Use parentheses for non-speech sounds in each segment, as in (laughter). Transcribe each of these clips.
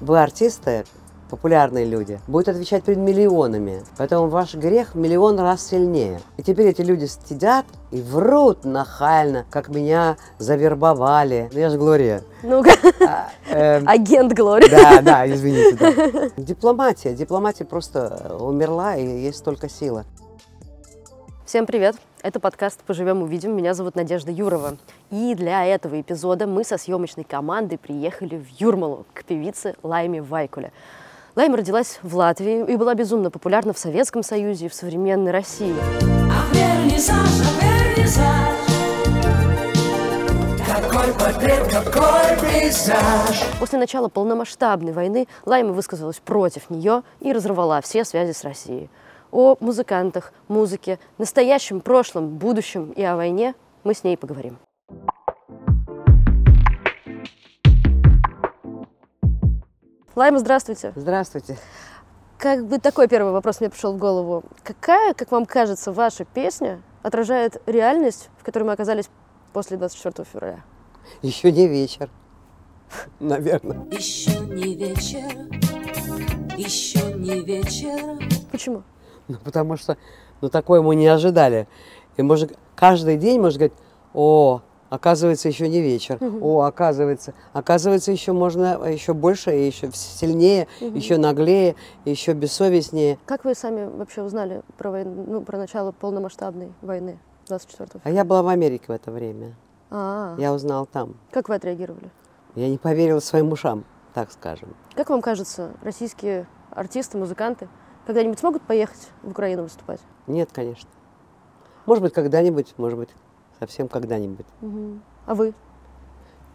Вы артисты, популярные люди, будут отвечать перед миллионами. Поэтому ваш грех миллион раз сильнее. И теперь эти люди стыдят и врут нахально, как меня завербовали. Ну, я же Глория. Ну-ка, А, эм, агент Глори. Да, да, извините. да. Дипломатия. Дипломатия просто умерла, и есть только сила. Всем привет! Это подкаст «Поживем, увидим». Меня зовут Надежда Юрова. И для этого эпизода мы со съемочной командой приехали в Юрмалу к певице Лайме Вайкуле. Лайма родилась в Латвии и была безумно популярна в Советском Союзе и в современной России. Ах, вернисаж, ах, вернисаж. Какой портрет, какой пейзаж. После начала полномасштабной войны Лайма высказалась против нее и разорвала все связи с Россией. О музыкантах, музыке, настоящем, прошлом, будущем и о войне мы с ней поговорим. Лайма, здравствуйте. Здравствуйте. Как бы такой первый вопрос мне пришел в голову. Какая, как вам кажется, ваша песня отражает реальность, в которой мы оказались после 24 февраля? Еще не вечер. (laughs) Наверное. Еще не вечер, еще не вечер. Почему? (laughs) Ну, потому что ну, такое мы не ожидали. И можно каждый день можно говорить, о, оказывается, еще не вечер. О, оказывается, оказывается, еще можно еще больше, еще сильнее, еще наглее, еще бессовестнее. Как вы сами вообще узнали про, войну, ну, про начало полномасштабной войны 24 А я была в Америке в это время. А, Я узнал там. как вы отреагировали? Я не поверила своим ушам, так скажем. Как вам кажется, российские артисты, музыканты когда-нибудь смогут поехать в Украину выступать? Нет, конечно. Может быть, когда-нибудь, может быть, совсем когда-нибудь. Мгм. А вы?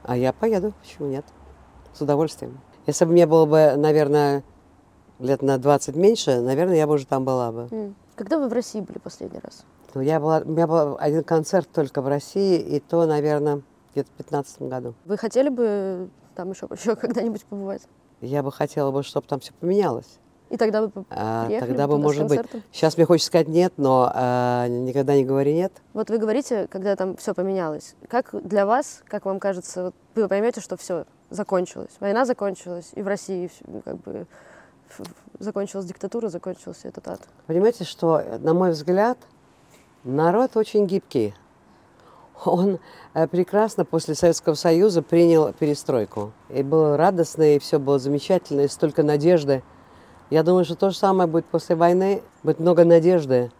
А я поеду, почему нет? С удовольствием. Если бы мне было бы, наверное, лет на 20 меньше, наверное, я бы уже там была бы. Когда вы в России были последний раз? Но я была, у меня был один концерт только в России, и то, наверное, где-то в 15 году. Вы хотели бы там еще, (laughs) еще когда-нибудь побывать? Я бы хотела бы, чтобы там все поменялось. И тогда по- А, приехали тогда бы, может быть, сейчас мне хочется сказать нет, но а, никогда не говори нет. Вот вы говорите, когда там все поменялось. Как для вас, как вам кажется, вот вы поймете, что все закончилось, война закончилась, и в России ну, как бы закончилась диктатура, закончился этот ад. Понимаете, что, на мой взгляд, народ очень гибкий. Он э, прекрасно после Советского Союза принял перестройку. И было радостно, и все было замечательно, и столько надежды. Я думаю, что то же самое будет после войны. Будет много надежды.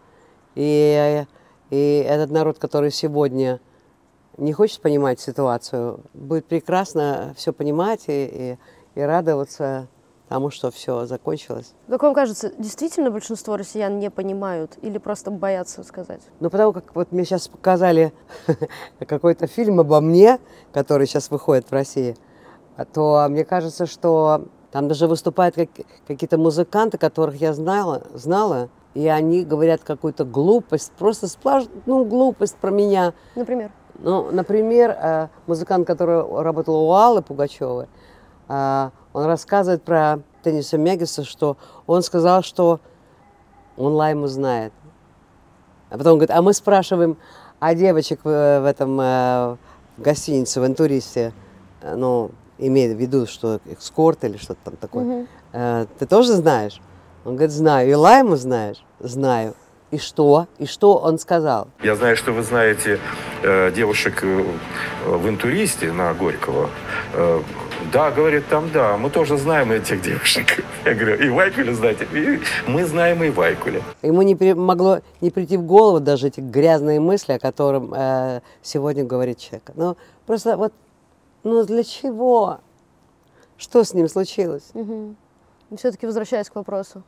И, и этот народ, который сегодня не хочет понимать ситуацию, будет прекрасно все понимать и, и, и радоваться тому, что все закончилось. Как вам кажется, действительно большинство россиян не понимают или просто боятся сказать? Ну, потому как вот мне сейчас показали (laughs) какой-то фильм обо мне, который сейчас выходит в России, то мне кажется, что там даже выступают как- какие-то музыканты, которых я знала, знала, и они говорят какую-то глупость, просто сплошь, ну, глупость про меня. Например? Ну, например, э, музыкант, который работал у Аллы Пугачевой, э, он рассказывает про Тенниса Мегиса, что он сказал, что он Лайму знает. А потом говорит, а мы спрашиваем, а девочек в, в этом э, в гостинице, в интуристе, ну, имея в виду, что экскорт или что-то там такое, Мгм. «Э, ты тоже знаешь? Он говорит, знаю. И Лайму знаешь? Знаю. И что? И что он сказал? Я знаю, что вы знаете э, девушек э, в интуристе на Горького. Э, да, говорит, там да, мы тоже знаем этих девушек. (laughs) Я говорю, и Вайкуля знаете? И мы знаем и Вайкуля. Ему не при- могло не прийти в голову даже эти грязные мысли, о котором э, сегодня говорит человек. Ну, просто вот, ну для чего? Что с ним случилось? Все-таки возвращаясь к вопросу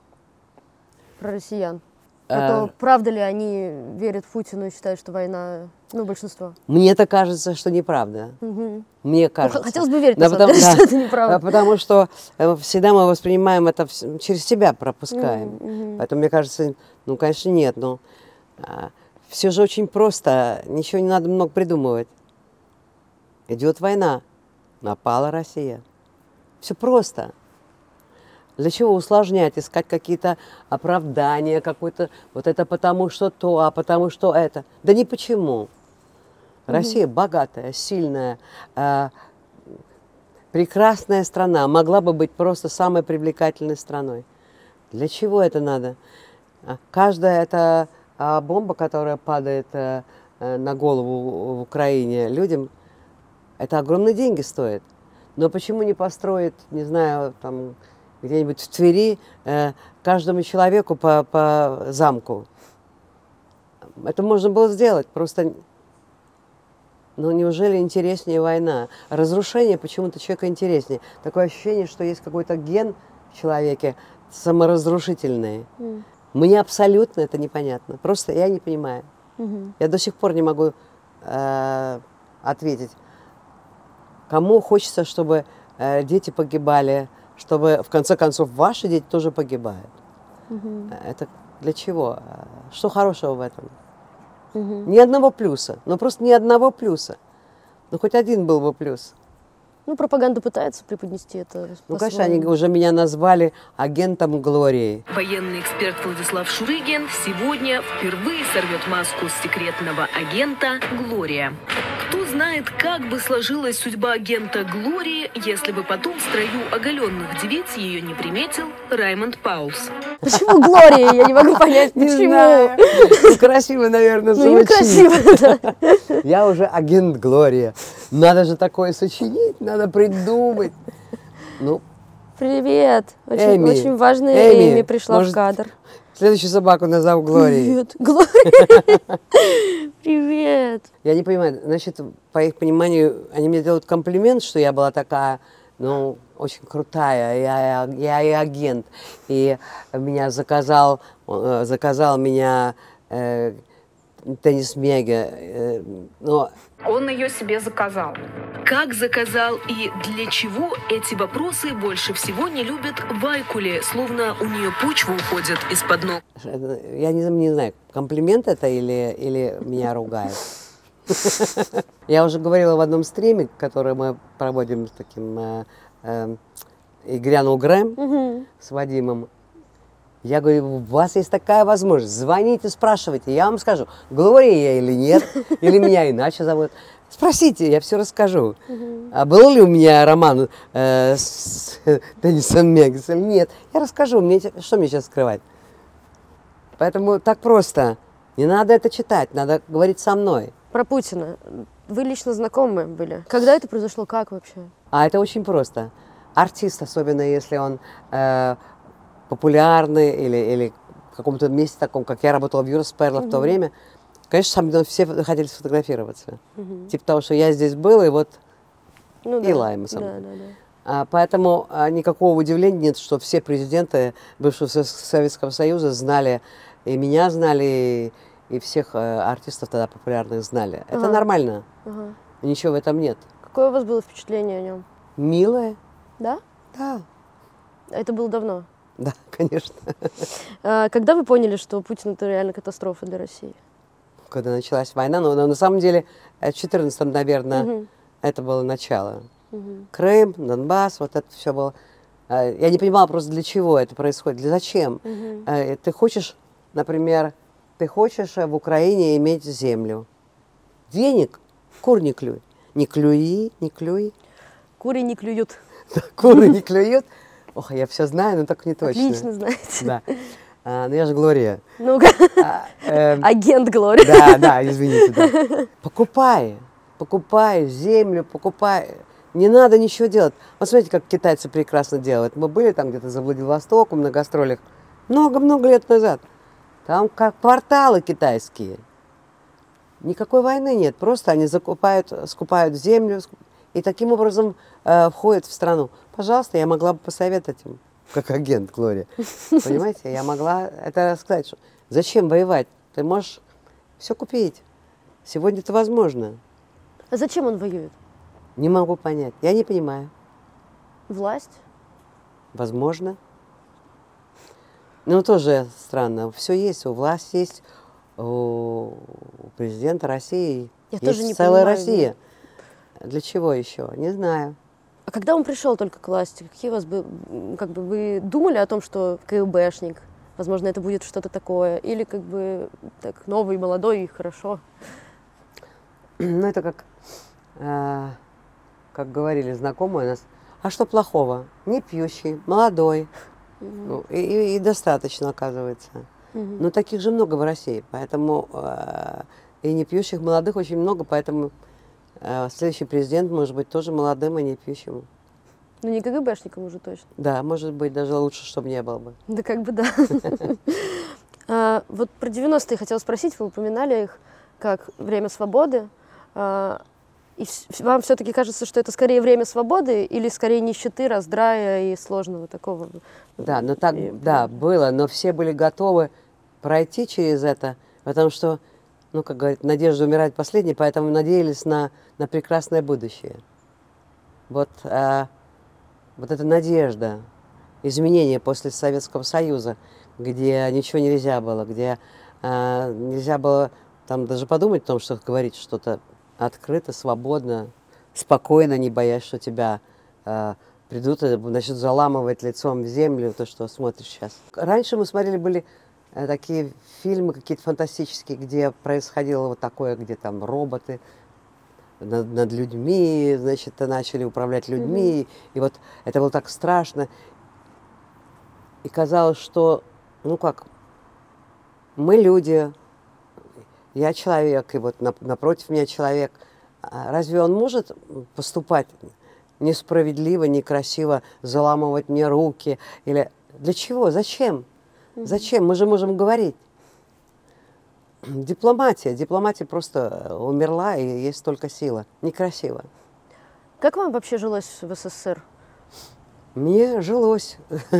про россиян. А. А то правда ли они верят Путину и считают, что война, ну, большинство? Мне-то кажется, что неправда. Мгм. Мне кажется. Ну, хотелось бы верить, Да, потому, деле, да. что это неправда. А Потому что э, всегда мы воспринимаем это через себя, пропускаем. Поэтому мне кажется, ну, конечно, нет. Но все же очень просто. Ничего не надо много придумывать. Идет война. Напала Россия. Все просто. Для чего усложнять, искать какие-то оправдания, какой-то вот это потому что то, а потому что это. Да не почему. Россия богатая, сильная, а, прекрасная страна, могла бы быть просто самой привлекательной страной. Для чего это надо? А, Каждая эта а, бомба, которая падает э, э, на голову в Украине людям, это огромные деньги стоит. Но почему не построить, не знаю, там где-нибудь в Твери э, каждому человеку по, по замку? Это можно было сделать, просто ну неужели интереснее война? Разрушение почему-то человека интереснее. Такое ощущение, что есть какой-то ген в человеке саморазрушительный. М. Мне абсолютно это непонятно. Просто я не понимаю. Мгм. Я до сих пор не могу э, ответить, кому хочется, чтобы э, дети погибали, чтобы в конце концов ваши дети тоже погибают. Мгм. Это для чего? Э, Что хорошего в этом? Мгм. Ни одного плюса. Ну просто ни одного плюса. Ну хоть один был бы плюс. Ну, пропаганда пытается преподнести это. Ну, конечно, они уже меня назвали агентом Глории. Военный эксперт Владислав Шурыгин сегодня впервые сорвет маску секретного агента «Глория». Кто знает, как бы сложилась судьба агента «Глории», если бы потом в строю оголенных девиц ее не приметил Раймонд Паулс. Почему Глория? Я не могу понять, Не почему. знаю. Ну, красиво, наверное, Ну, красиво, да. Я уже агент Глория. Надо же такое сочинить, надо придумать. Ну, Привет. Очень, Эми. очень важная Эми, Эми, пришла может, в кадр. следующую собаку назову Глорией. Привет. (laughs) Глория. Привет. Я не понимаю, значит, по их пониманию, они мне делают комплимент, что я была такая, ну, очень крутая, я, я и агент. И меня заказал, э, заказал меня э, Теннис Мега. э, но Он ее себе заказал. Как заказал и для чего эти вопросы больше всего не любят Вайкули, словно у нее почва уходит из-под ног. я не, не знаю, комплимент это или, или меня ругают. (laughs) Я уже говорила в одном стриме, который мы проводим с таким э, э, и грянул Грэм с Вадимом. Я говорю, у вас есть такая возможность, звоните, спрашивайте, я вам скажу, Глория я или нет, (laughs) или меня иначе зовут. Спросите, я все расскажу. А был ли у меня роман э, с Деннисом Мегасом? Нет. Я расскажу, мне, что мне сейчас скрывать? Поэтому так просто. Не надо это читать, надо говорить со мной. Про Путина. Вы лично знакомы были? Когда это произошло? Как вообще? А это очень просто. Артист, особенно если он э, популярный или, или в каком-то месте таком, как я работала в Юрсперло в то время, конечно, со мной все хотели сфотографироваться. Типа того, что я здесь был, и вот Ну, И Лаймсом. Да, да, да. А, поэтому а, никакого удивления нет, что все президенты бывшего Со- Советского Союза знали, и меня знали, и, и всех э, артистов тогда популярных знали. Это Ага. нормально, Ага. ничего в этом нет. Какое у вас было впечатление о нем? Милое? Да? Да, Это было давно. Да, (laughs) конечно. А, Когда вы поняли, что Путин это реально катастрофа для России? Когда началась война, но, но на самом деле э, в 14 наверное, Мгм. это было начало. Мгм. Крым, Донбасс, вот это все было. Э, Я не понимала просто, для чего это происходит, для зачем. Э, Ты хочешь, например, ты хочешь э, в Украине иметь землю. Денег кур не клюй. Не клюи, не клюй. Кури не клюют. (laughs) Куры не (laughs) клюют. Ох, я все знаю, но так не точно. Отлично знаете. Да. А, ну я же Глория. Ну-ка. А, эм, Агент Глория. Да, да, извините. да. Покупай, покупай землю, покупай. Не надо ничего делать. Вот смотрите, как китайцы прекрасно делают. Мы были там где-то за Владивостоком на гастролях много-много лет назад. Там как кварталы китайские. Никакой войны нет. Просто они закупают, скупают землю и таким образом э, входят в страну. Пожалуйста, я могла бы посоветовать им, как агент Глория. (laughs) Понимаете, я могла это сказать, что зачем воевать? Ты можешь все купить. Сегодня это возможно. А зачем он воюет? Не могу понять. Я не понимаю. Власть? Возможно. Ну, тоже странно. Все есть, у власти есть, у президента России Я есть тоже не целая понимаю, Россия. Для чего еще? Не знаю. А когда он пришел только к власти, какие у вас бы, как бы вы думали о том, что КГБшник, возможно, это будет что-то такое, или как бы так новый, молодой и хорошо? Ну, это как, э, как говорили знакомые у нас, А что плохого? Не пьющий, молодой. Ну, и, и- и достаточно, оказывается. Но таких же много в России, поэтому э, и не пьющих молодых очень много, поэтому следующий президент может быть тоже молодым и не пьющим. Ну, не КГБшником уже точно. Да, может быть, даже лучше, чтобы не было бы. Да как бы да. (laughs) А, Вот про 90-е хотела спросить, вы упоминали их как время свободы. А, И вам все-таки кажется, что это скорее время свободы или скорее нищеты, раздрая и сложного такого? Да, но так, И- да, было, но все были готовы пройти через это, потому что, ну, как говорят, надежда умирает последней, поэтому надеялись на, на прекрасное будущее. Вот, а, вот эта надежда, изменения после Советского Союза, где ничего нельзя было, где а, нельзя было там даже подумать о том, что говорить что-то открыто, свободно, спокойно, не боясь, что тебя а, придут и начнут заламывать лицом в землю, то, что смотришь сейчас. Раньше мы смотрели, были э, такие фильмы какие-то фантастические, где происходило вот такое, где там роботы над, над людьми, значит, начали управлять людьми, и вот это было так страшно. И казалось, что, ну как, мы люди, я человек, и вот нап- напротив меня человек. А Разве он может поступать несправедливо, некрасиво, заламывать мне руки? Или для чего? Зачем? Зачем? Мы же можем говорить. Дипломатия. Дипломатия просто э, умерла, и есть только сила. Некрасиво. Как вам вообще жилось в СССР? Мне жилось. (laughs)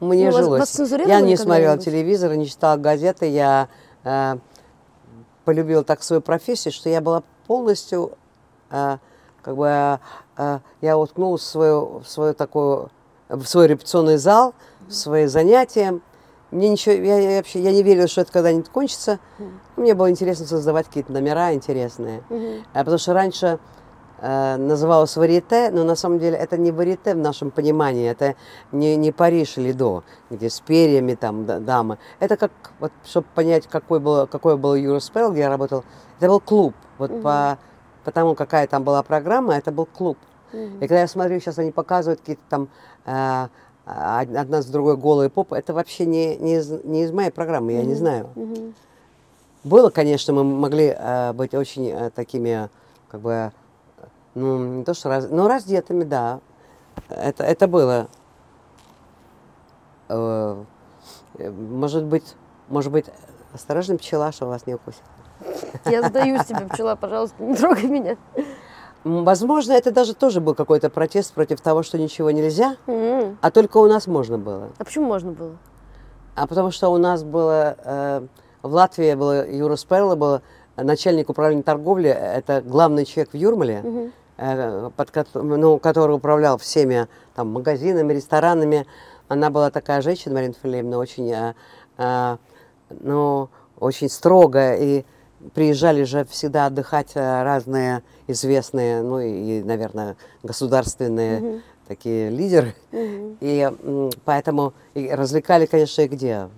Мне Ну, вас- жилось. вас цензурировали я не смотрела телевизор, не читала газеты. Я э, полюбила так свою профессию, что я была полностью, э, как бы, э, я уткнулась в свою, в свою такую, в свой репетиционный зал, в свои занятия. Мне ничего, я, я вообще, я не верила, что это когда-нибудь кончится. Мне было интересно создавать какие-то номера интересные. А потому что раньше э, называлось варьете, но на самом деле это не варьете в нашем понимании, это не, не Париж или до, где с перьями там да- дамы. Это как, вот, чтобы понять, какой был, какой был Юроспел, где я работал, это был клуб. Вот по, по тому, какая там была программа, это был клуб. И когда я смотрю, сейчас они показывают какие-то там э, одна с другой голые попы, это вообще не, не, из, не из моей программы, я не знаю. Было, конечно, мы могли э, быть очень э, такими, как бы, ну, не то что, раз, но раздетыми, да. Это, это было. Э, может быть, может быть, осторожно, пчела, что вас не укусит. Я сдаюсь тебе, пчела, пожалуйста, не трогай меня. Возможно, это даже тоже был какой-то протест против того, что ничего нельзя, М. а только у нас можно было. А почему можно было? А потому что у нас было, э, в Латвии было Юра Сперло, был начальник управления торговли, это главный человек в Юрмале, э, под, ну, который управлял всеми там, магазинами, ресторанами. Она была такая женщина, Марина Филипповна, очень, э, э, ну, очень строгая, и приезжали же всегда отдыхать э, разные известные, ну и, наверное, государственные такие лидеры. И м, поэтому и развлекали, конечно, и где?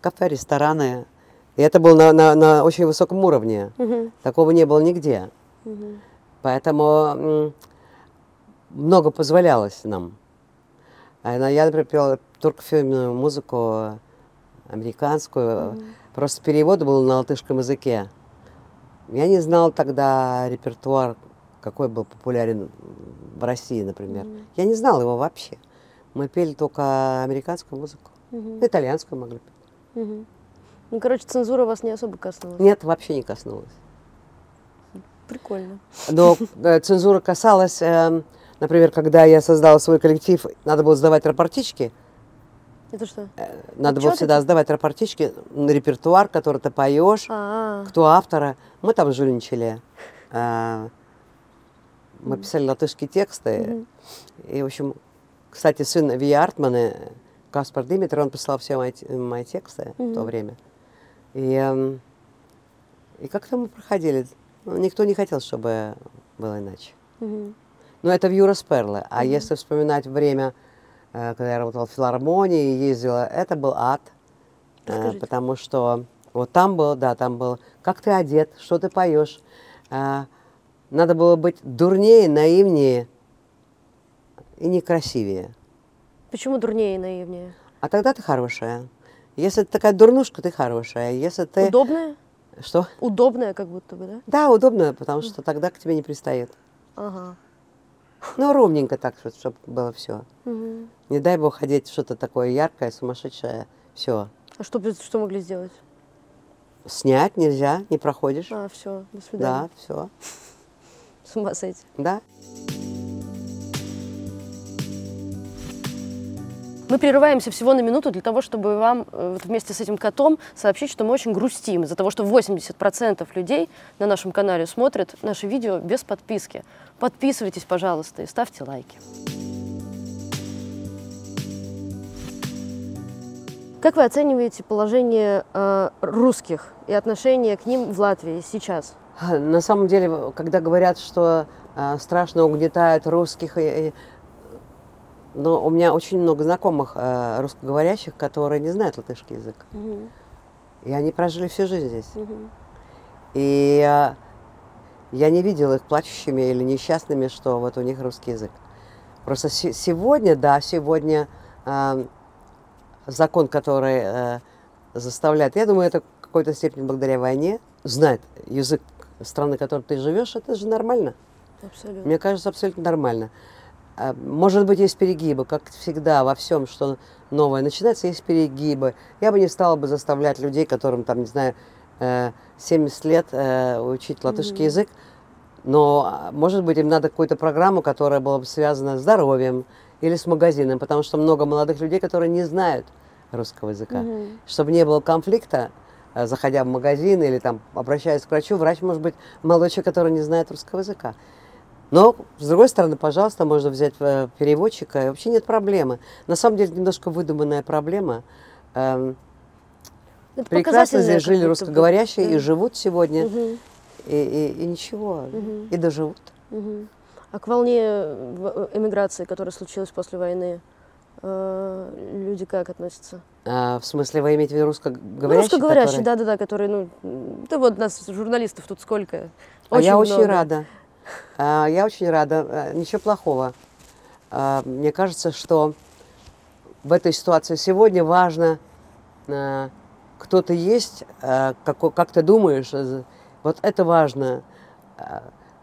Кафе, рестораны. И это было на, на, на очень высоком уровне. Такого не было нигде. Поэтому м, много позволялось нам. А Я, например, пела туркофильмную музыку, американскую. Просто перевод был на латышском языке. Я не знала тогда репертуар, какой был популярен в России, например. Я не знала его вообще. Мы пели только американскую музыку. Итальянскую могли петь. Ну, короче, цензура вас не особо коснулась. Нет, вообще не коснулась. Прикольно. Но э, цензура касалась, эм, например, когда я создала свой коллектив, надо было сдавать рапортички. Это что? Надо было Отчёты? всегда сдавать рапортички на репертуар, который ты поешь, А, кто автора. Мы там жульничали. А, Мы писали латышские тексты. И, в общем, кстати, сын Ви Артмана, Каспар Димитр, он писал все мои, те- мои тексты в то время. И, эм, и как-то мы проходили. Ну, никто не хотел, чтобы было иначе. Но это в Юрас Перле. А если вспоминать время, э, когда я работала в филармонии и ездила, это был ад. Э, Расскажите. Потому что вот там было, да, там было, как ты одет, что ты поешь. Э, Надо было быть дурнее, наивнее и некрасивее. Почему дурнее и наивнее? А тогда ты хорошая. Если ты такая дурнушка, ты хорошая. Если ты... Удобное? Что? Удобное как будто бы, да? Да, удобно, потому что тогда к тебе не пристает. Ага. Ну, ровненько так, чтобы было все. Мгм. Не дай бог одеть что-то такое яркое, сумасшедшее. Все. А что, что могли сделать? Снять нельзя, не проходишь. А, все, до свидания. да, все. С ума сойти. Да. Мы прерываемся всего на минуту для того, чтобы вам э, вот вместе с этим котом сообщить, что мы очень грустим из-за того, что 80% людей на нашем канале смотрят наши видео без подписки. Подписывайтесь, пожалуйста, и ставьте лайки. Как вы оцениваете положение э, русских и отношение к ним в Латвии сейчас? На самом деле, когда говорят, что э, страшно угнетают русских, и, но у меня очень много знакомых э, русскоговорящих, которые не знают латышский язык. И они прожили всю жизнь здесь. И э, я не видела их плачущими или несчастными, что вот у них русский язык. Просто се- сегодня, да, сегодня э, закон, который э, заставляет, я думаю, это в какой-то степени благодаря войне, знать язык страны, в которой ты живешь, это же нормально. Абсолютно. Мне кажется, абсолютно нормально. А, Может быть, есть перегибы, как всегда во всем, что новое начинается, есть перегибы. Я бы не стала бы заставлять людей, которым, там, не знаю, э, 70 лет э, учить латышский язык, но, а, может быть, им надо какую-то программу, которая была бы связана с здоровьем или с магазином, потому что много молодых людей, которые не знают русского языка. Чтобы не было конфликта, э, заходя в магазин или там обращаясь к врачу, врач может быть молодой человек, который не знает русского языка. Но, с другой стороны, пожалуйста, можно взять э, переводчика, и вообще нет проблемы. На самом деле, немножко выдуманная проблема. Эм, Это прекрасно здесь жили русскоговорящие и Да. живут сегодня, Мгм. и, и- и ничего, и доживут. Мгм. А к волне в- эмиграции, которая случилась после войны, э, люди как относятся? А, в смысле, вы имеете в виду Ну, русскоговорящие? русскоговорящие, да-да-да, которые, ну, да вот нас, журналистов, тут сколько? А я очень много. рада. А, Я очень рада. А, Ничего плохого. А, Мне кажется, что в этой ситуации сегодня важно, а, кто ты есть, а, како- как ты думаешь. э, Вот это важно.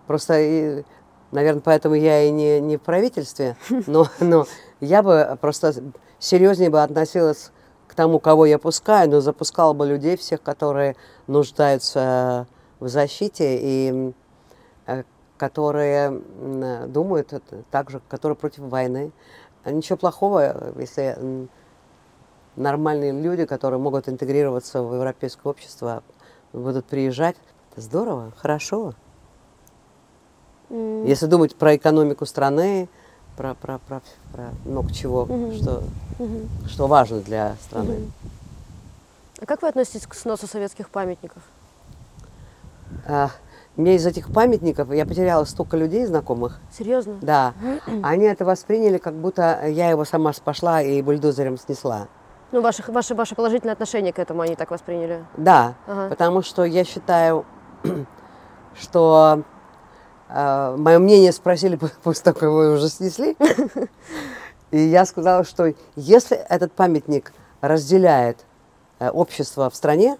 Просто, наверное, поэтому я и не, не в правительстве, (laughs) но, но я бы просто серьезнее бы относилась к тому, кого я пускаю, но запускала бы людей всех, которые нуждаются в защите и э, которые думают это так же, которые против войны. Ничего плохого, э, если нормальные люди, которые могут интегрироваться в европейское общество, будут приезжать. Это здорово, хорошо. М, Если думать про экономику страны, про, про, про, про много чего, что, мгм. что важно для страны. А как вы относитесь к сносу советских памятников? А, мне из этих памятников, я потеряла столько людей знакомых, Серьезно? Да, (clears throat) они это восприняли, как будто я его сама пошла и бульдозером снесла. Ну, ваше, ваше, ваше положительное отношение к этому они так восприняли. Да, Ага. потому что я считаю, (clears throat) что мое мнение спросили по- (laughs) после того, как его уже снесли. (laughs) И я сказала, что если этот памятник разделяет э, общество в стране,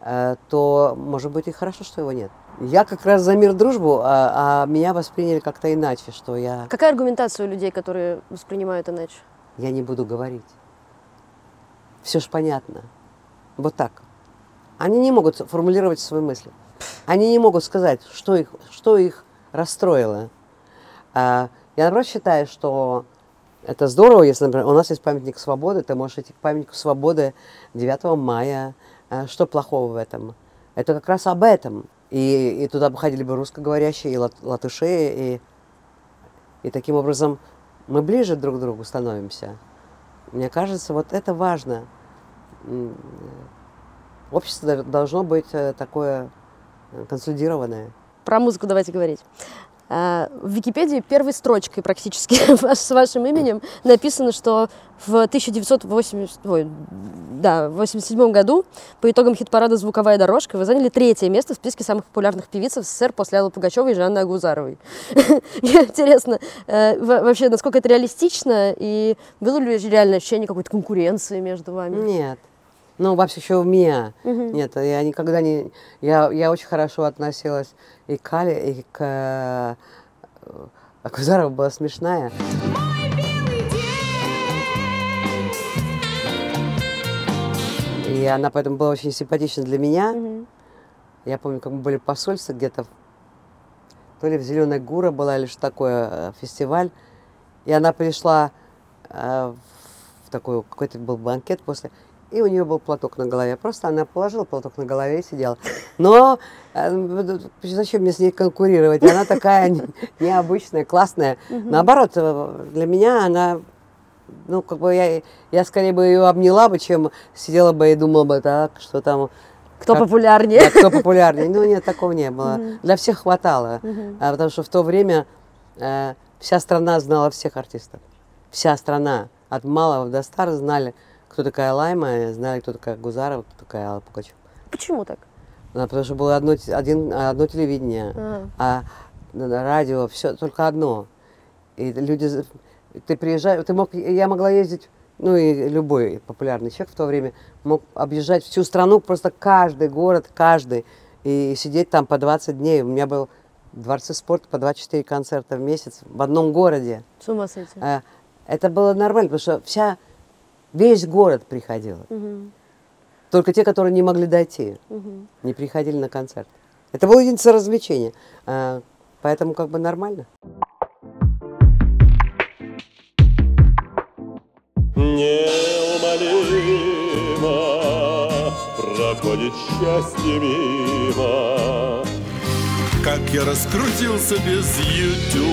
э, то, может быть, и хорошо, что его нет. Я как раз за мир дружбу, а, а меня восприняли как-то иначе, что я... Какая аргументация у людей, которые воспринимают иначе? Я не буду говорить. Все ж понятно. Вот так. Они не могут формулировать свои мысли. Они не могут сказать, что их, что их расстроило. А, я, наоборот, считаю, что это здорово, если, например, у нас есть памятник свободы, ты можешь идти к памятнику свободы 9 мая. А, что плохого в этом? Это как раз об этом. И, и туда бы ходили бы русскоговорящие, и лат- латыши, и, и таким образом мы ближе друг к другу становимся. Мне кажется, вот это важно. Общество дол- должно быть э, такое э, консолидированное. Про музыку давайте говорить. А, В Википедии первой строчкой практически (laughs) с вашим именем написано, что в 1980, ой, да, в 87 году по итогам хит-парада «Звуковая дорожка» вы заняли третье место в списке самых популярных певиц СССР после Аллы Пугачевой и Жанны Агузаровой. (laughs) Мне интересно, э, во- вообще, насколько это реалистично, и было ли реально ощущение какой-то конкуренции между вами? Нет. Ну, вообще, еще у меня. Нет, я никогда не... Я, я очень хорошо относилась и к Али, и к... э, Акузарова была смешная. И она поэтому была очень симпатична для меня. Мгм. Я помню, как мы были в посольстве где-то, то ли в Зеленой Гура была, или что такое, э, фестиваль. И она пришла э, в такой, какой-то был банкет после, и у нее был платок на голове. Просто она положила платок на голове и сидела. Но э, зачем мне с ней конкурировать? Она такая не- необычная, классная. Наоборот, э, для меня она ну, как бы я, я скорее бы ее обняла бы, чем сидела бы и думала бы, так, что там Кто как- популярнее? да, кто популярнее. Ну, нет, такого не было. Для всех хватало. А, потому что в то время э, вся страна знала всех артистов. Вся страна. От малого до старого знали, кто такая Лайма, знали, кто такая Гузарова, кто такая Алла Пугачева. Почему так? Да, потому что было одно, один, одно телевидение, А. а на радио все только одно. И люди, ты приезжаешь, ты мог, я могла ездить, ну и любой популярный человек в то время мог объезжать всю страну, просто каждый город, каждый, и сидеть там по 20 дней. У меня был в Дворце спорта по 24 концерта в месяц в одном городе. С ума сойти. А, Это было нормально, потому что вся, весь город приходил. Мгм. Только те, которые не могли дойти, Мгм. не приходили на концерт. Это было единственное развлечение. А, Поэтому как бы нормально. Неумолимо проходит счастье мимо. Как я раскрутился без Ютуба.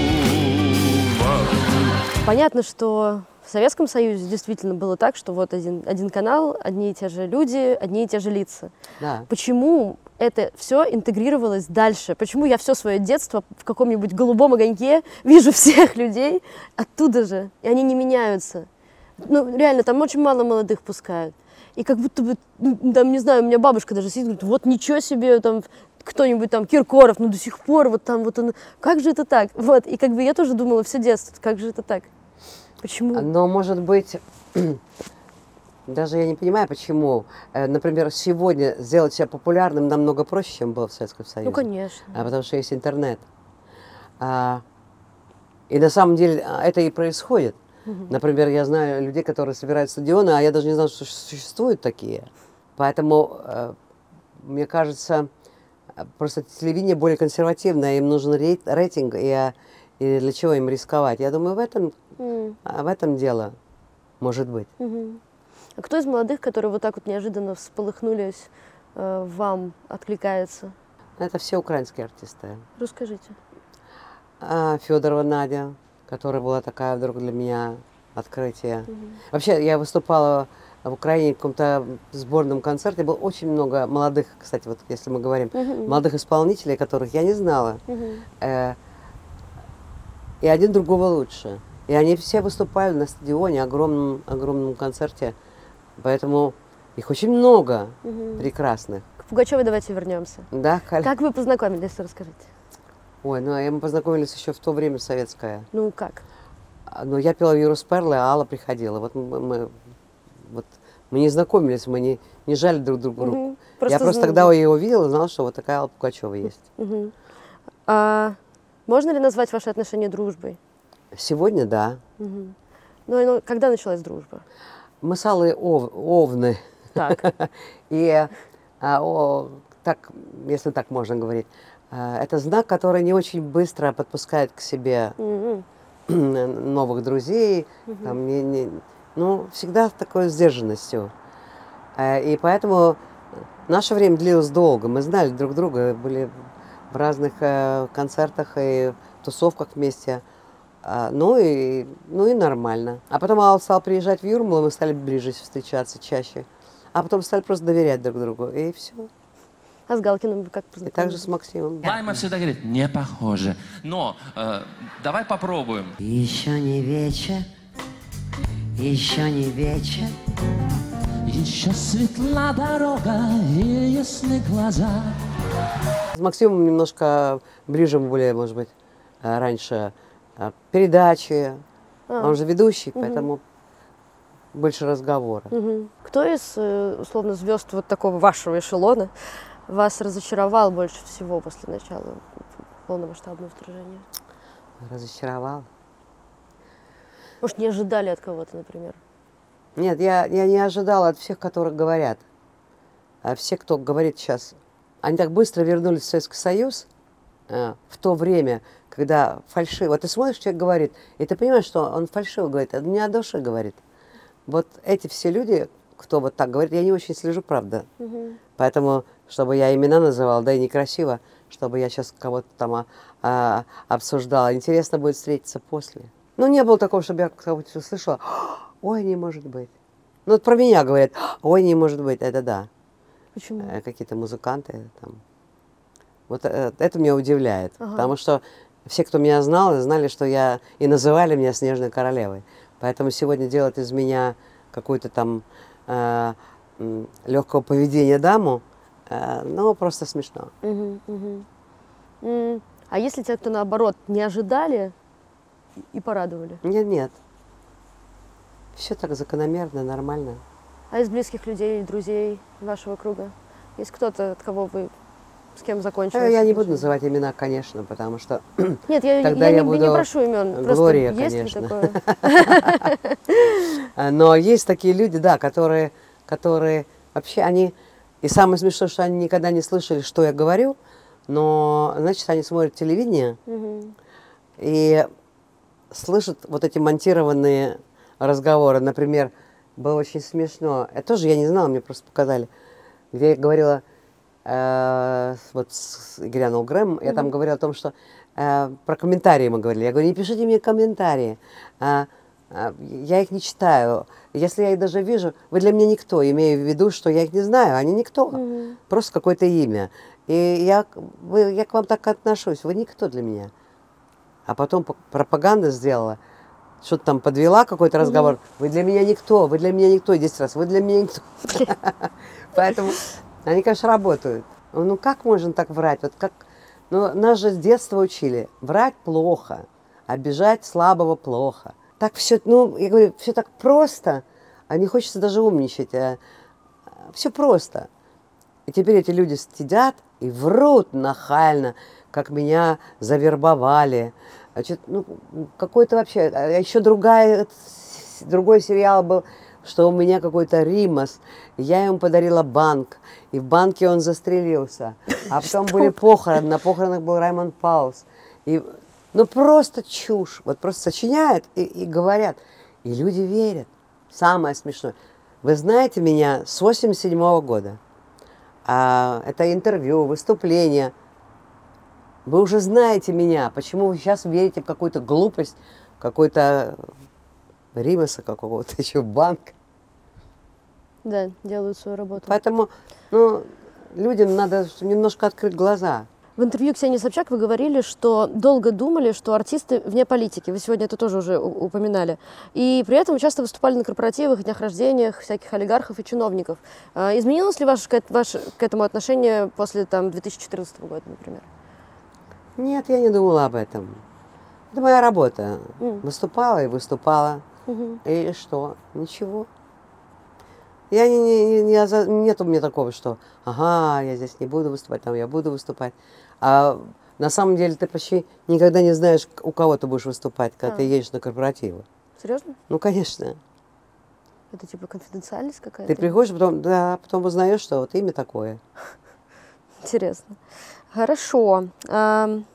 Понятно, что в Советском Союзе действительно было так, что вот один, один канал, одни и те же люди, одни и те же лица. Да. Почему это все интегрировалось дальше? Почему я все свое детство в каком-нибудь голубом огоньке вижу (laughs) всех людей оттуда же, и они не меняются? Ну, реально, там очень мало молодых пускают. И как будто бы, ну, там, не знаю, у меня бабушка даже сидит, говорит, вот ничего себе, там, кто-нибудь там, Киркоров, ну, до сих пор, вот там, вот он, как же это так? Вот, и как бы я тоже думала все детство, как же это так? Почему? Но, может быть, (clears throat) даже я не понимаю, почему, э, например, сегодня сделать себя популярным намного проще, чем было в Советском Союзе. Ну, конечно. А потому что есть интернет. А, и на самом деле а, это и происходит. Например, я знаю людей, которые собирают стадионы, а я даже не знал, что существуют такие. Поэтому, э, мне кажется, э, просто телевидение более консервативное, им нужен рейт- рейтинг, и, а, и для чего им рисковать? Я думаю, в этом, А, в этом дело, может быть. мгм. А кто из молодых, которые вот так вот неожиданно всполыхнулись, э, вам откликается? Это все украинские артисты. Расскажите. А, Федорова Надя, которая была такая вдруг для меня открытие. Вообще, я выступала в Украине в каком-то сборном концерте. Было очень много молодых, кстати, вот если мы говорим, Мгм. молодых исполнителей, которых я не знала. Мгм. Э, и один другого лучше. И они все выступали на стадионе, огромном, огромном концерте. Поэтому их очень много Мгм. прекрасных. К Пугачевой давайте вернемся. Да, Каль? Как вы познакомились, расскажите. Ой, ну а мы познакомились еще в то время советское. Ну как? А, Но я пела Юру Сперлы, а Алла приходила. Вот мы, мы- вот мы не знакомились, мы не, не жали друг другу руку. Мгм. я просто знала. тогда ее увидела, знала, что вот такая Алла Пугачева есть. Мгм. А можно ли назвать ваши отношения дружбой? Сегодня, да. Ну, и ну, когда началась дружба? Мы с Аллой ов- овны. Так. (laughs) И а, о, так, если так можно говорить, а, это знак, который не очень быстро подпускает к себе Мгм. (clears throat) новых друзей, там, не- не- ну, всегда с такой сдержанностью. Э, И поэтому наше время длилось долго. Мы знали друг друга, были в разных э, концертах и тусовках вместе. А, Ну и, ну и нормально. А потом Алла стал приезжать в Юрмалу, мы стали ближе встречаться чаще. А потом стали просто доверять друг другу. И все. А с Галкиным вы как И познакомились? также с Максимом. Лайма всегда говорит, не похоже. Но э, давай попробуем. Еще не вечер, еще не вечер, Еще светла дорога и ясны глаза. С Максимом немножко ближе мы были, может быть, э, раньше передачи. А. Он же ведущий, поэтому больше разговора. Мгм. Кто из, э, условно, звезд вот такого вашего эшелона вас разочаровал больше всего после начала полномасштабного вторжения? Разочаровал. Может, не ожидали от кого-то, например? Нет, я, я не ожидала от всех, которые говорят. А все, кто говорит сейчас, они так быстро вернулись в Советский Союз в то время, когда фальшиво. Ты смотришь, человек говорит, и ты понимаешь, что он фальшиво говорит, он не о душе говорит. Вот эти все люди, кто вот так говорит, я не очень слежу, правда. Поэтому, чтобы я имена называла, да и некрасиво, чтобы я сейчас кого-то там а, а, обсуждала. Интересно будет встретиться после. Ну, не было такого, чтобы я кого-то услышала, ой, не может быть. Ну, вот про меня говорят, ой, не может быть, это да. Почему? Э, Какие-то музыканты там. Вот э, это меня удивляет, Ага. потому что все, кто меня знал, знали, что я и называли меня Снежной Королевой. Поэтому сегодня делать из меня какую-то там э, легкого поведения даму, э, ну, просто смешно. Мгм. М, А если те, кто наоборот не ожидали и порадовали? Нет, нет. Все так закономерно, нормально. А из близких людей, друзей вашего круга? Есть кто-то, от кого вы с кем закончили? Э, Я не буду называть имена, конечно, потому что (clears throat) Нет, я, Тогда я, я не, не буду прошу имен. Глория, есть ли конечно. такое? (laughs) Но есть такие люди, да, которые, которые вообще они... И самое смешное, что они никогда не слышали, что я говорю, но, значит, они смотрят телевидение и слышат вот эти монтированные разговоры. Например, было очень смешно. Это тоже я не знала, мне просто показали. Где я говорила, э, вот с Игоряном Грэм, я там говорила о том, что э, про комментарии мы говорили. Я говорю, не пишите мне комментарии. А, а, я их не читаю. Если я их даже вижу, вы для меня никто. Имею в виду, что я их не знаю, они никто. Просто какое-то имя. И я, вы, я к вам так отношусь. Вы никто для меня. А потом пропаганда сделала, что-то там подвела какой-то разговор. Вы для меня никто, вы для меня никто, 10 раз, вы для меня никто. (laughs) Поэтому они, конечно, работают. Ну как можно так врать? Вот как, ну, нас же с детства учили. Врать плохо, обижать слабого плохо. Так все, ну, я говорю, все так просто, а не хочется даже умничать. все просто. И теперь эти люди сидят и врут нахально, как меня завербовали. Значит, ну, какой-то вообще... А еще другая, другой сериал был, что у меня какой-то Римас. Я ему подарила банк, и в банке он застрелился. А (laughs) потом были похороны, на похоронах был Раймонд Паулс. И, ну, просто чушь. Вот просто сочиняют и, и говорят. И люди верят. Самое смешное. Вы знаете меня с 87 года. А, это интервью, выступление. Вы уже знаете меня. Почему вы сейчас верите в какую-то глупость, какой-то Римаса какого-то (laughs) еще банк? Да, делают свою работу. Поэтому, ну, людям надо немножко открыть глаза. В интервью Ксении Собчак вы говорили, что долго думали, что артисты вне политики. Вы сегодня это тоже уже упоминали. И при этом часто выступали на корпоративах, днях рождениях всяких олигархов и чиновников. А Изменилось ли ваше, ваше к этому отношение после там, 2014 года, например? Нет, я не думала об этом. Это моя работа. М. Выступала и выступала. Мгм. И что? Ничего. Я не, не, не- не нет у меня такого, что ага, я здесь не буду выступать, там я буду выступать. А на самом деле ты почти никогда не знаешь, у кого ты будешь выступать, когда А. ты едешь на корпоративы. Серьезно? Ну, конечно. Это типа конфиденциальность какая-то? Ты приходишь, потом, да, потом узнаешь, что вот имя такое. (laughs) Интересно. Хорошо. Ам,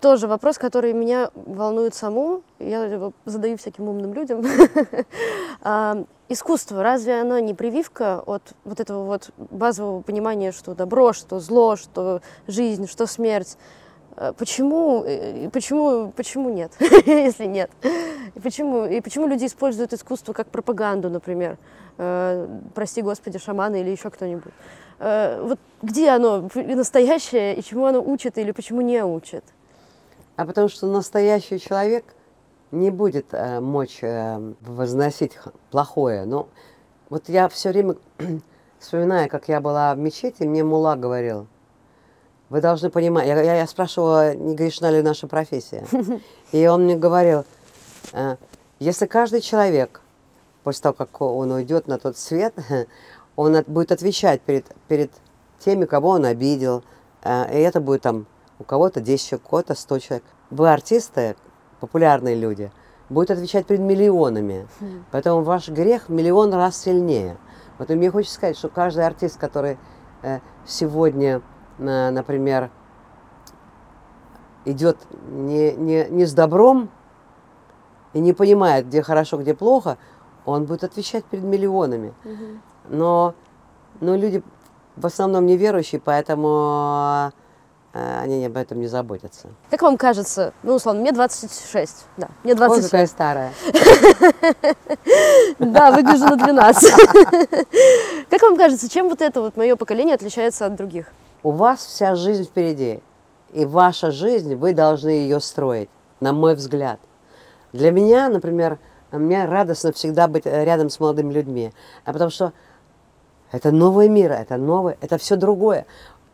Тоже вопрос, который меня волнует саму. Я его задаю всяким умным людям. (laughs) Ам, Искусство, разве оно не прививка от вот этого вот базового понимания, что добро, что зло, что жизнь, что смерть? Э, Почему, э, почему, почему нет, (laughs) если нет? И почему, и почему люди используют искусство как пропаганду, например? Э, прости господи, шаманы или еще кто-нибудь. Э, вот где оно настоящее и чему оно учит или почему не учит? А потому что настоящий человек не будет э, мочь э, возносить плохое. Но Вот я все время (clears throat) вспоминаю, как я была в мечети, мне мула говорил, вы должны понимать, я, я, я спрашивала, не грешна ли наша профессия. (laughs) И он мне говорил, э, если каждый человек, после того, как он уйдет на тот свет, (laughs) он будет отвечать перед, перед теми, кого он обидел, э, и это будет там у кого-то 10 человек, у кого-то 100 человек. Вы артисты, популярные люди, будет отвечать перед миллионами. Поэтому ваш грех миллион раз сильнее. Вот и мне хочется сказать, что каждый артист, который э, сегодня, на- например, идет не, не, не с добром и не понимает, где хорошо, где плохо, он будет отвечать перед миллионами. Но, но люди в основном неверующие, поэтому э, они об этом не заботятся. Как вам кажется, ну, условно, мне 26, да, мне Ой, 27. какая старая. (laughs) Да, выгляжу на 12. (laughs) Как вам кажется, чем вот это вот мое поколение отличается от других? У вас вся жизнь впереди. И ваша жизнь, вы должны ее строить, на мой взгляд. Для меня, например, мне радостно всегда быть э, рядом с молодыми людьми. А потому что это новый мир, это новое, это все другое.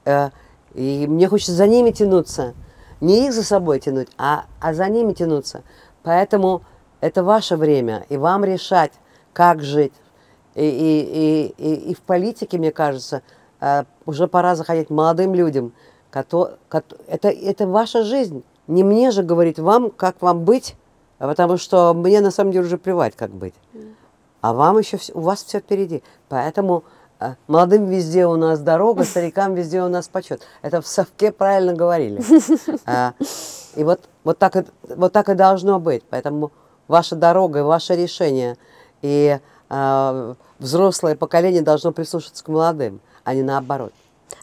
Э, И мне хочется за ними тянуться. Не их за собой тянуть, а, а за ними тянуться. Поэтому это ваше время, и вам решать, как жить. И, и, и, и, и в политике, мне кажется, э, уже пора заходить молодым людям. это, это ваша жизнь. Не мне же говорить вам, как вам быть, потому что мне на самом деле уже плевать, как быть. А вам еще у вас все впереди. Поэтому молодым везде у нас дорога, (laughs) старикам везде у нас почет. Это в совке правильно говорили. (laughs) А, И вот, вот, так, и, вот так и должно быть. Поэтому ваша дорога ваше решение. И а, взрослое поколение должно прислушаться к молодым, а не наоборот.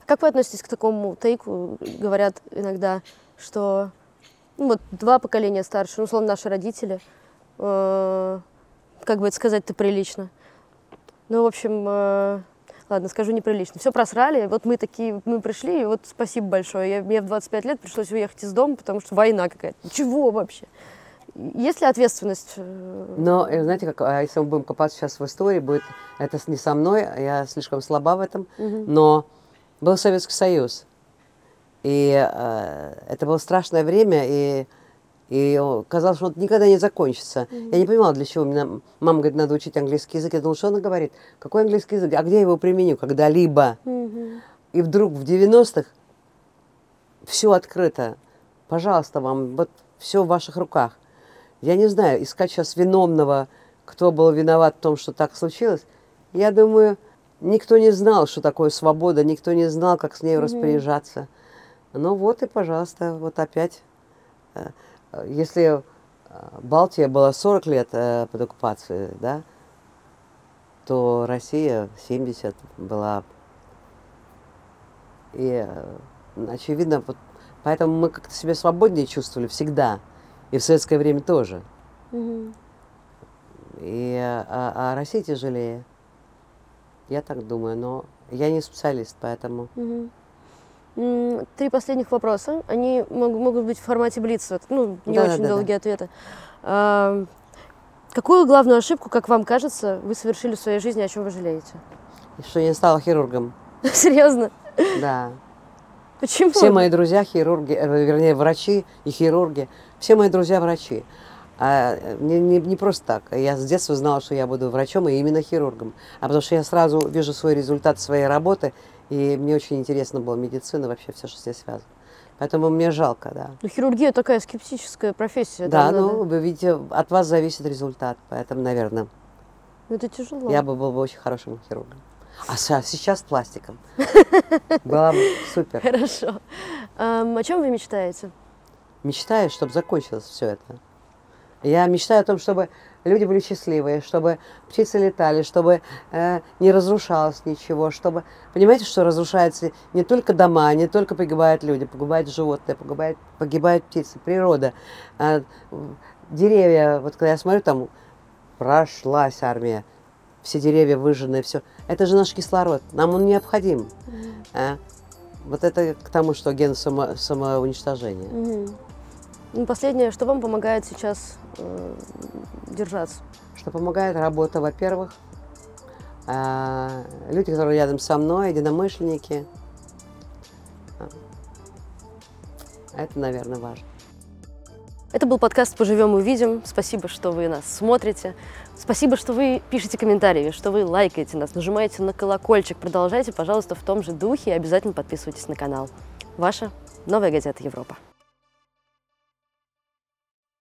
Как вы относитесь к такому тейку? Говорят иногда, что ну, вот два поколения старше, ну, условно, наши родители, э, как бы это сказать-то прилично. Ну, в общем, э, ладно, скажу неприлично. Все просрали, вот мы такие, мы пришли, и вот спасибо большое. Я, мне в 25 лет пришлось уехать из дома, потому что война какая-то. Чего вообще? Есть ли ответственность? э, Но, э, знаете, как, а если мы будем копаться сейчас в истории, будет это не со мной, я слишком слаба в этом, но был Советский Союз. И э, это было страшное время, и, и казалось, что он никогда не закончится. Я не понимала, для чего. Меня мама говорит, надо учить английский язык. Я думала, что она говорит? Какой английский язык? А где я его применю? Когда-либо. И вдруг в 90-х все открыто. Пожалуйста, вам, вот все в ваших руках. Я не знаю, искать сейчас виновного, кто был виноват в том, что так случилось. Я думаю, никто не знал, что такое свобода, никто не знал, как с ней распоряжаться. Ну вот и, пожалуйста, вот опять. Э, Если э, Балтия была 40 лет э, под оккупацией, да, то Россия 70 была. И, очевидно, вот поэтому мы как-то себя свободнее чувствовали всегда. И в советское время тоже. И, а, а Россия тяжелее. Я так думаю, но я не специалист, поэтому... Мгм. Три последних вопроса. Они мог- могут быть в формате блица, ну, не Да-да-да-да. очень долгие ответы. А, Какую главную ошибку, как вам кажется, вы совершили в своей жизни, о чем вы жалеете? Что я не стала хирургом. (laughs) Серьезно? Да. Почему? Все мои друзья хирурги, э, вернее, врачи и хирурги. Все мои друзья врачи. А э, не, не, не просто так. Я с детства знала, что я буду врачом и именно хирургом. А потому что я сразу вижу свой результат своей работы, и мне очень интересно была медицина, вообще все, что с ней связано. Поэтому мне жалко, да. Ну, хирургия такая скептическая профессия. Да, там ну, надо- вы видите, от вас зависит результат. Поэтому, наверное, Ну, Это тяжело. я бы был бы очень хорошим хирургом. А сейчас пластиком. (laughs) Было бы супер. Хорошо. Ам, о чем вы мечтаете? мечтаю, чтобы закончилось все это. Я мечтаю о том, чтобы люди были счастливые, чтобы птицы летали, чтобы э, не разрушалось ничего, чтобы... Понимаете, что разрушаются не только дома, не только погибают люди, погибают животные, погибают, погибают птицы, природа, э, деревья. Вот когда я смотрю, там прошлась армия, все деревья выжжены, все. Это же наш кислород, нам он необходим. А? Вот это к тому, что ген само, самоуничтожения. Мгм. Ну, Последнее, что вам помогает сейчас э, держаться? Что помогает работа, во-первых, А, Люди, которые рядом со мной, единомышленники. Это, наверное, важно. Это был подкаст «Поживем увидим». Спасибо, что вы нас смотрите. Спасибо, что вы пишете комментарии, что вы лайкаете нас, нажимаете на колокольчик. Продолжайте, пожалуйста, в том же духе и обязательно подписывайтесь на канал. Ваша Новая газета Европа.